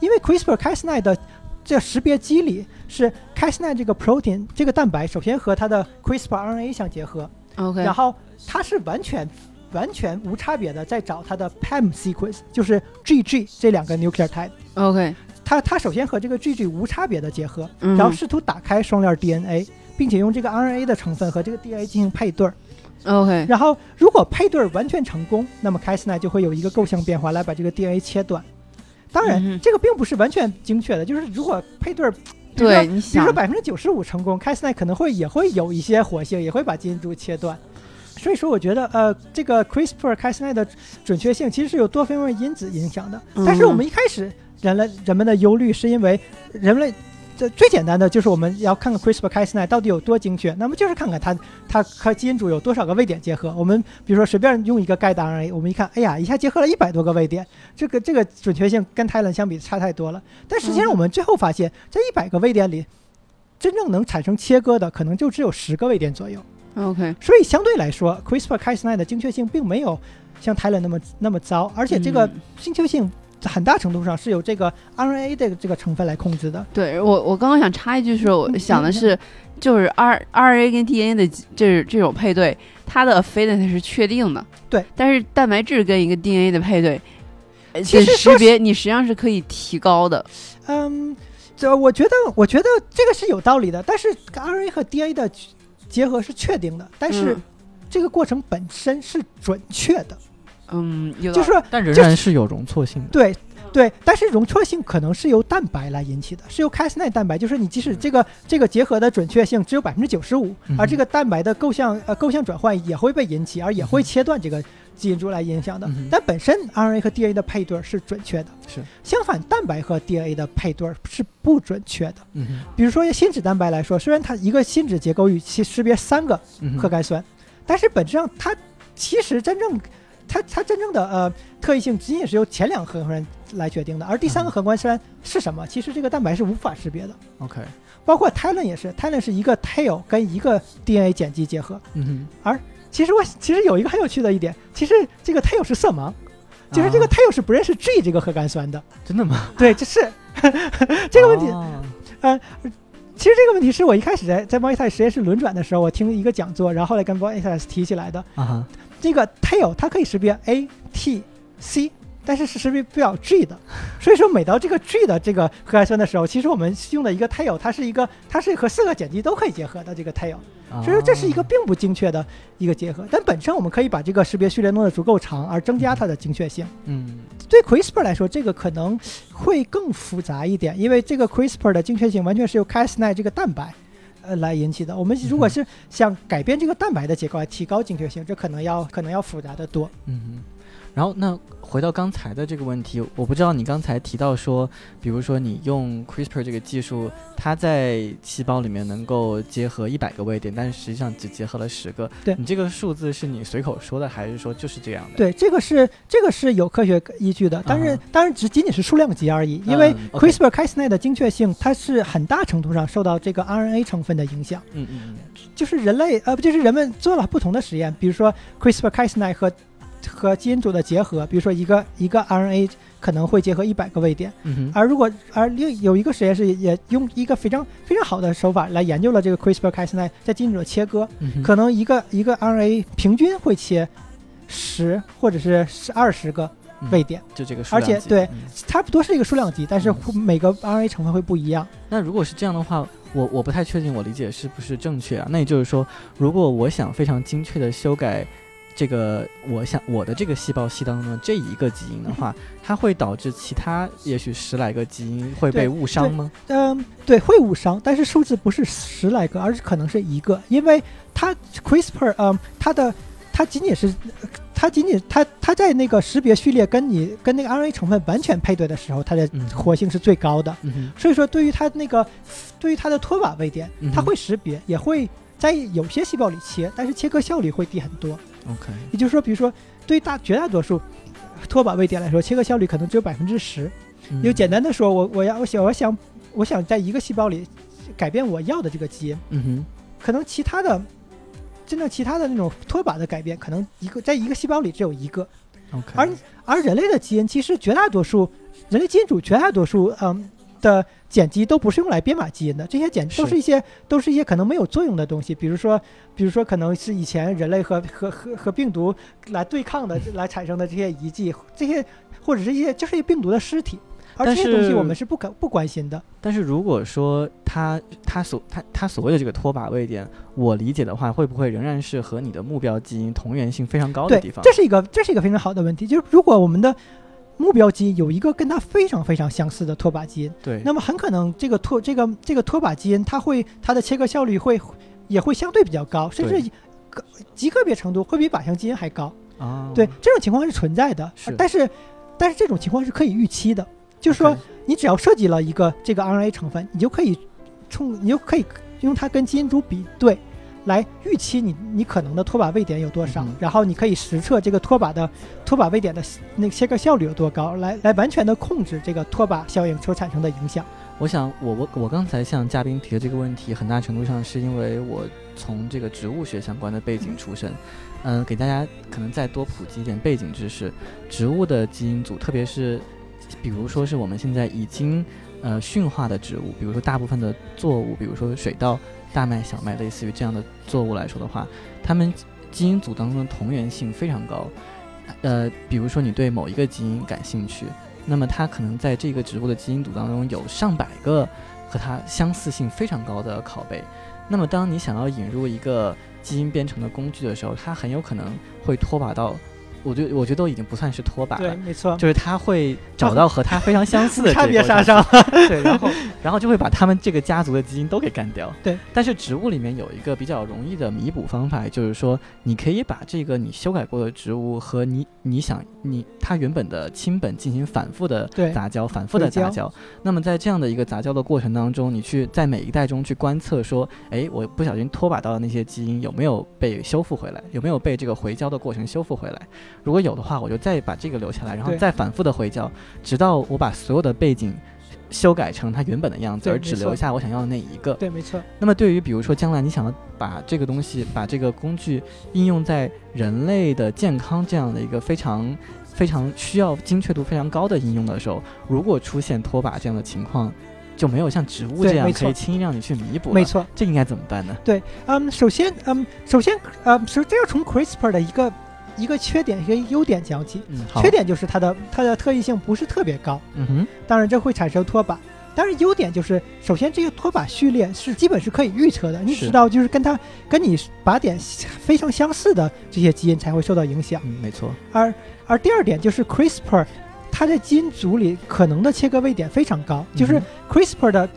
因为 CRISPR-Cas9 的这识别机理是 Cas9 这个 protein 这个蛋白首先和它的 CRISPR-RNA 相结合，OK，然后它是完全完全无差别的在找它的 PAM sequence，就是 GG 这两个 nucleotide。OK，它它首先和这个 GG 无差别的结合，嗯然后试图打开双链 DNA，并且用这个 RNA 的成分和这个 DNA 进行配对儿。OK，然后如果配对儿完全成功，那么 Cas9 就会有一个构象变化来把这个 DNA 切断。当然，嗯这个并不是完全精确的，就是如果配对儿，比如说对，你比如想说百分之九十五成功，Cas9 可能会也会有一些活性，也会把基因组切断。所以说，我觉得呃，这个 CRISPR-Cas9 的准确性其实是有多方面因子影响的。但是我们一开始人类人们的忧虑是因为人类这最简单的就是我们要看看 CRISPR-Cas9 到底有多精确，那么就是看看它它和基因组有多少个位点结合。我们比如说随便用一个 guide RNA，我们一看，哎呀，一下结合了一百多个位点，这个这个准确性跟 Talon 相比差太多了。但实际上嗯我们最后发现，这一百个位点里，真正能产生切割的可能就只有十个位点左右。OK，所以相对来说，CRISPR-Cas9 的精确性并没有像 Talon 那么那么糟，而且这个嗯精确性很大程度上是由这个 RNA 的这个成分来控制的。对我我刚刚想插一句是，我想的是，就是 R RNA 跟 DNA 的这这种配对，它的 affinity 是确定的，对，但是蛋白质跟一个 DNA 的配对，呃其实识别你实际上是可以提高的。嗯，这我觉得，我觉得这个是有道理的。但是 RNA 和 DNA 的结合是确定的，但是嗯。这个过程本身是准确的，嗯，有就是说但仍然是有容错性的。对。对，但是容错性可能是由蛋白来引起的，是由 Cas9 蛋白，就是你即使这个这个结合的准确性只有百分之九十五，嗯。而这个蛋白的构象呃构象转换也会被引起，而也会切断这个基因组来影响的嗯。但本身 RNA 和 DNA 的配对是准确的，是相反，蛋白和 DNA 的配对是不准确的。嗯哼比如说新脂蛋白来说，虽然它一个新脂结构域其识别三个核苷酸，但是本质上它其实真正它它真正的呃特异性仅仅是由前两个核苷酸来决定的，而第三个核苷酸是什么？其实这个蛋白是无法识别的。OK，包括 Talon 也是，Talon 是一个 tail 跟一个 DNA 碱基结合。嗯哼，其实我其实有一个很有趣的一点，其实这个 tail 是色盲，就是这个啊 tail 是不认识 G 这个核苷酸的。真的吗？对，这是 这个问题。哦其实这个问题是我一开始在在 t 实验室轮转的时候，我听一个讲座，然后后来跟 t 提起来的。啊哈，这个 tail 它可以识别 A、T、C，但是是识别不了 G 的。所以说每到这个 G 的这个核苷酸的时候，其实我们用的一个 tail，它是一个它是和四个碱基都可以结合的这个 tail。所以说这是一个哦并不精确的一个结合，但本身我们可以把这个识别序列弄得足够长，而增加它的精确性。嗯对 CRISPR 来说，这个可能会更复杂一点，因为这个 CRISPR 的精确性完全是由 Cas9 这个蛋白。呃，来引起的。我们如果是想改变这个蛋白的结构来提高精确性，这可能要可能要复杂的多。嗯哼，然后那回到刚才的这个问题，我不知道你刚才提到说，比如说你用 CRISPR 这个技术，它在细胞里面能够结合一百个位点，但是实际上只结合了十个。对你这个数字是你随口说的，还是说就是这样的？对，这个是这个是有科学依据的，当然、啊当然只仅仅是数量级而已，因为嗯，OK CRISPR-Cas9 的精确性它是很大程度上受到这个 RNA 成分的影响。嗯嗯嗯就是人类呃，不就是人们做了不同的实验，比如说 CRISPR-Cas9 和和基因组的结合，比如说一个一个 RNA 可能会结合一百个位点，嗯，而如果而另有一个实验室也用一个非常非常好的手法来研究了这个 CRISPR-Cas9 在基因组的切割，嗯可能一个一个 RNA 平均会切十或者是十二十个位点，就这个数而量级。且对嗯差不多是一个数量级，但是嗯每个 RNA 成分会不一样。那如果是这样的话，我我不太确定我理解是不是正确啊？那也就是说，如果我想非常精确的修改这个，我想我的这个细胞系当中的这一个基因的话，它会导致其他也许十来个基因会被误伤吗？嗯，对，会误伤，但是数字不是十来个，而是可能是一个，因为它 CRISPR，嗯，它的它仅仅是，它仅仅它它在那个识别序列跟你跟那个 RNA 成分完全配对的时候，它的嗯活性是最高的。嗯，所以说，对于它那个对于它的脱靶位点它会识别，也会在有些细胞里切，但是切割效率会低很多。OK，也就是说，比如说对于大绝大多数脱靶位点来说，切割效率可能只有百分之十。嗯就简单的说，我我要我想我想我想在一个细胞里改变我要的这个基因，嗯哼，可能其他的真正其他的那种脱靶的改变，可能一个在一个细胞里只有一个。OK，而而人类的基因其实绝大多数人类基因组绝大多数嗯的碱基都不是用来编码基因的，这些碱都是一些都是一些可能没有作用的东西，比如说比如说可能是以前人类和和和和病毒来对抗的 来产生的这些遗迹，这些或者是一些就是一些病毒的尸体。而这些东西我们是不可不关心的，但是如果说他他所他他所谓的这个脱靶位点，我理解的话，会不会仍然是和你的目标基因同源性非常高的地，方？这是一个这是一个非常好的问题。就是如果我们的目标基因有一个跟它非常非常相似的脱靶基因，对，那么很可能这个脱这个这个脱靶基因，它会它的切割效率会也会相对比较高，甚至个极个别程度会比靶向基因还高。啊，对，这种情况是存在的，是。但是但是这种情况是可以预期的。就是说你只要设计了一个这个 RNA 成分，你就可以冲，你就可以用它跟基因组比对，来预期你你可能的拖把位点有多少，嗯然后你可以实测这个拖把的拖把位点的那个切割效率有多高，来来完全的控制这个拖把效应所产生的影响。我想，我我我刚才向嘉宾提的这个问题，很大程度上是因为我从这个植物学相关的背景出身，嗯、给大家可能再多普及一点背景知识。植物的基因组，特别是比如说是我们现在已经呃驯化的植物，比如说大部分的作物，比如说水稻、大麦、小麦，类似于这样的作物来说的话，它们基因组当中的同源性非常高。呃，比如说你对某一个基因感兴趣，那么它可能在这个植物的基因组当中有上百个和它相似性非常高的拷贝。那么当你想要引入一个基因编程的工具的时候，它很有可能会拖把到，我觉得我觉得都已经不算是拖把对，了。没错，就是它会找到和它非常相似的 差别杀伤。去，对，然后然后就会把他们这个家族的基因都给干掉。对，但是植物里面有一个比较容易的弥补方法，就是说你可以把这个你修改过的植物和你你想你它原本的亲本进行反复的对杂交，反复的杂交。那么在这样的一个杂交的过程当中，你去在每一代中去观测说，哎，我不小心拖把到的那些基因有没有被修复回来，有没有被这个回交的过程修复回来？如果有的话，我就再把这个留下来，然后再反复的回教，直到我把所有的背景修改成它原本的样子，而只留下我想要的那一个。对，没错，那么对于比如说将来你想要把这个东西，把这个工具应用在人类的健康这样的一个非常非常需要精确度非常高的应用的时候，如果出现脱靶这样的情况，就没有像植物这样可以轻易让你去弥补。没，错。这应该怎么办呢？对嗯，首先，嗯，首先，嗯，首先要从 CRISPR 的一个一个缺点、一个优点讲起。嗯，缺，点就是它的它的特异性不是特别高，嗯哼，当然这会产生脱靶。但是优点就是，首先这个脱靶序列是基本是可以预测的，你知道就是跟它跟你靶点非常相似的这些基因才会受到影响。嗯，没错，而而第二点就是 CRISPR，它在基因组里可能的切割位点非常高，就是嗯 CRISPR 的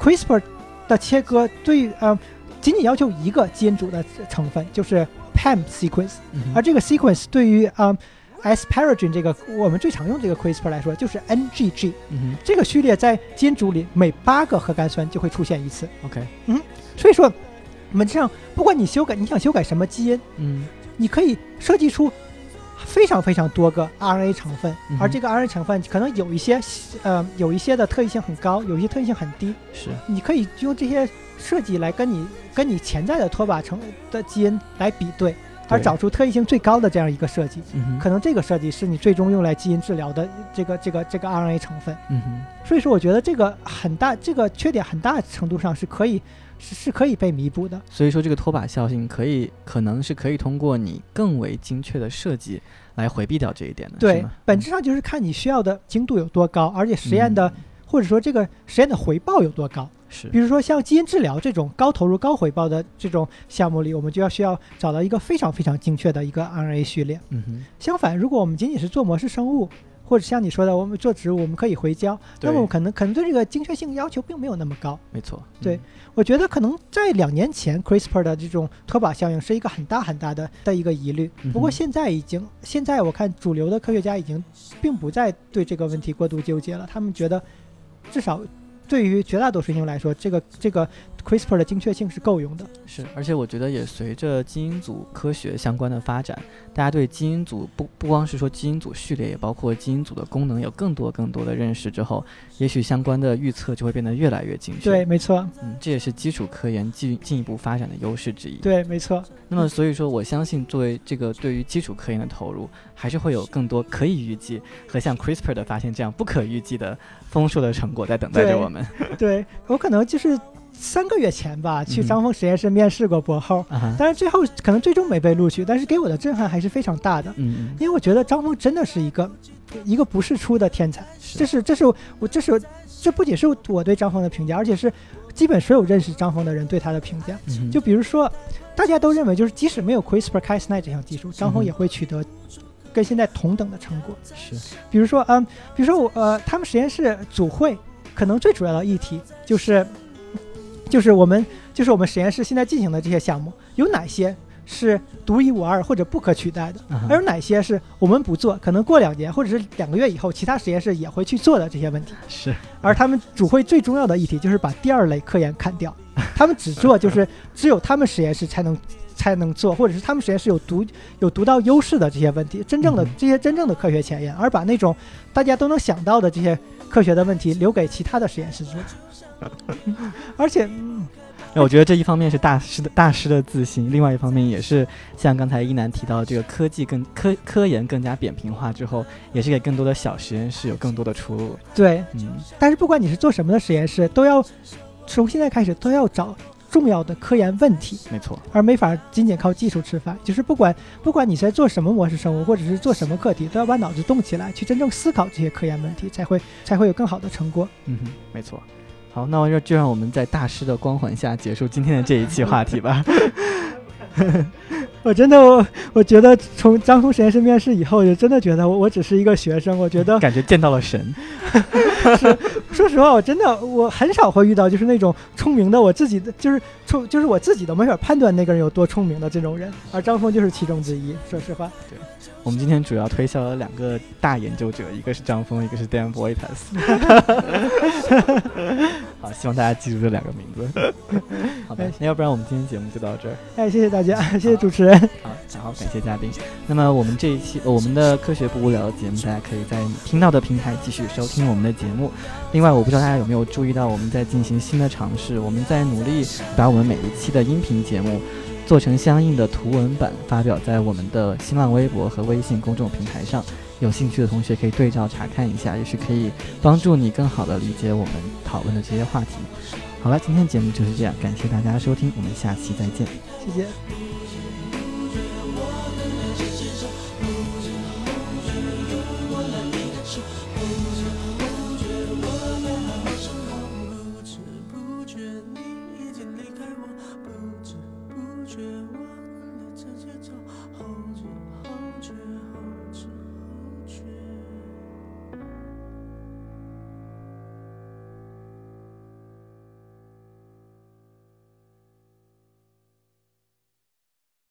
CRISPR 的切割对于呃仅仅要求一个基因组的成分，就是 PAM sequence，嗯而这个 sequence 对于嗯 asparagine 这个我们最常用这个 CRISPR 来说，就是 NGG 嗯这个序列在基因组里每八个核苷酸就会出现一次，，OK，嗯所以说我们这样不管你修改你想修改什么基因，嗯。你可以设计出非常非常多个 RNA 成分，而这个 RNA 成分可能有一些呃有一些的特异性很高，有一些特异性很低，是，你可以用这些设计来跟你跟你潜在的脱靶成的基因来比对，而找出特异性最高的这样一个设计。嗯，可能这个设计是你最终用来基因治疗的这个这个这个 RNA 成分。嗯哼。所以说，我觉得这个很大，这个缺点很大程度上是可以是是可以被弥补的。所以说，这个拖把效应可以可能是可以通过你更为精确的设计来回避掉这一点的，对，本质上就是看你需要的精度有多高，而且实验的、嗯或者说这个实验的回报有多高。是比如说像基因治疗这种高投入高回报的这种项目里，我们就要需要找到一个非常非常精确的一个 RNA 序列。嗯哼，相反，如果我们仅仅是做模式生物，或者像你说的，我们做植物，我们可以回交，那么我可能可能对这个精确性要求并没有那么高。没错，对嗯我觉得可能在两年前，CRISPR 的这种脱靶效应是一个很大很大的的一个疑虑。不过现在已经，现在我看主流的科学家已经并不再对这个问题过度纠结了。他们觉得，至少对于绝大多数应用来说，这个这个 CRISPR 的精确性是够用的。是，而且我觉得也随着基因组科学相关的发展，大家对基因组不不光是说基因组序列，也包括基因组的功能有更多更多的认识之后，也许相关的预测就会变得越来越精确。对，，没错，嗯，这也是基础科研进进一步发展的优势之一。对，没错，那么所以说，我相信作为这个对于基础科研的投入，还是会有更多可以预计和像 CRISPR 的发现这样不可预计的丰硕的成果在等待着我们。对我可能就是三个月前吧，去嗯张峰实验室面试过博后，但是最后可能最终没被录取，但是给我的震撼还是非常大的。嗯，因为我觉得张峰真的是一个一个不世出的天才，是这是这是我这是这不仅是我对张峰的评价，而且是基本所有认识张峰的人对他的评价。嗯就比如说，大家都认为就是即使没有 CRISPR-Cas9 这项技术，张峰也会取得跟现在同等的成果。是，比如说，嗯，比如说我呃，他们实验室组会可能最主要的议题就是就是我们就是我们实验室现在进行的这些项目有哪些是独一无二或者不可取代的，啊哈而有哪些是我们不做，可能过两年或者是两个月以后，其他实验室也会去做的这些问题。是。而他们主会最重要的议题就是把第二类科研砍掉，他们只做就是只有他们实验室才能才能做，或者是他们实验室有独有独到优势的这些问题，真正的嗯这些真正的科学前沿，而把那种大家都能想到的这些科学的问题留给其他的实验室做。而且，我觉得这一方面是大师的大师的自信，另外一方面也是像刚才一楠提到，这个科技更科科研更加扁平化之后，也是给更多的小实验室有更多的出路。对，嗯，但是不管你是做什么的实验室，都要从现在开始都要找重要的科研问题。没错，而没法仅仅靠技术吃饭。就是不管不管你在做什么模式生物，或者是做什么课题，都要把脑子动起来，去真正思考这些科研问题，才会才会有更好的成果。嗯哼，没错。好，那我就就让我们在大师的光环下结束今天的这一期话题吧。我真的我我觉得从张峰实验室面试以后，就真的觉得我我只是一个学生。我觉得感觉见到了神。说实话，我真的我很少会遇到就是那种聪明的我自己的就是聪就是我自己都没法判断那个人有多聪明的这种人，而张峰就是其中之一。说实话，对我们今天主要推销了两个大研究者，一个是张峰，一个是 Dan Boytas。好，希望大家记住这两个名字。好的，那要不然我们今天节目就到这儿。哎，谢谢大家，谢谢主持人。好，然后感谢嘉宾。那么我们这一期、呃我们的科学不无聊的节目，大家可以在听到的平台继续收听我们的节目。另外，我不知道大家有没有注意到，我们在进行新的尝试，我们在努力把我们每一期的音频节目做成相应的图文版，发表在我们的新浪微博和微信公众平台上。有兴趣的同学可以对照查看一下，也是可以帮助你更好的理解我们讨论的这些话题。好了，今天节目就是这样，感谢大家收听，我们下期再见。谢谢。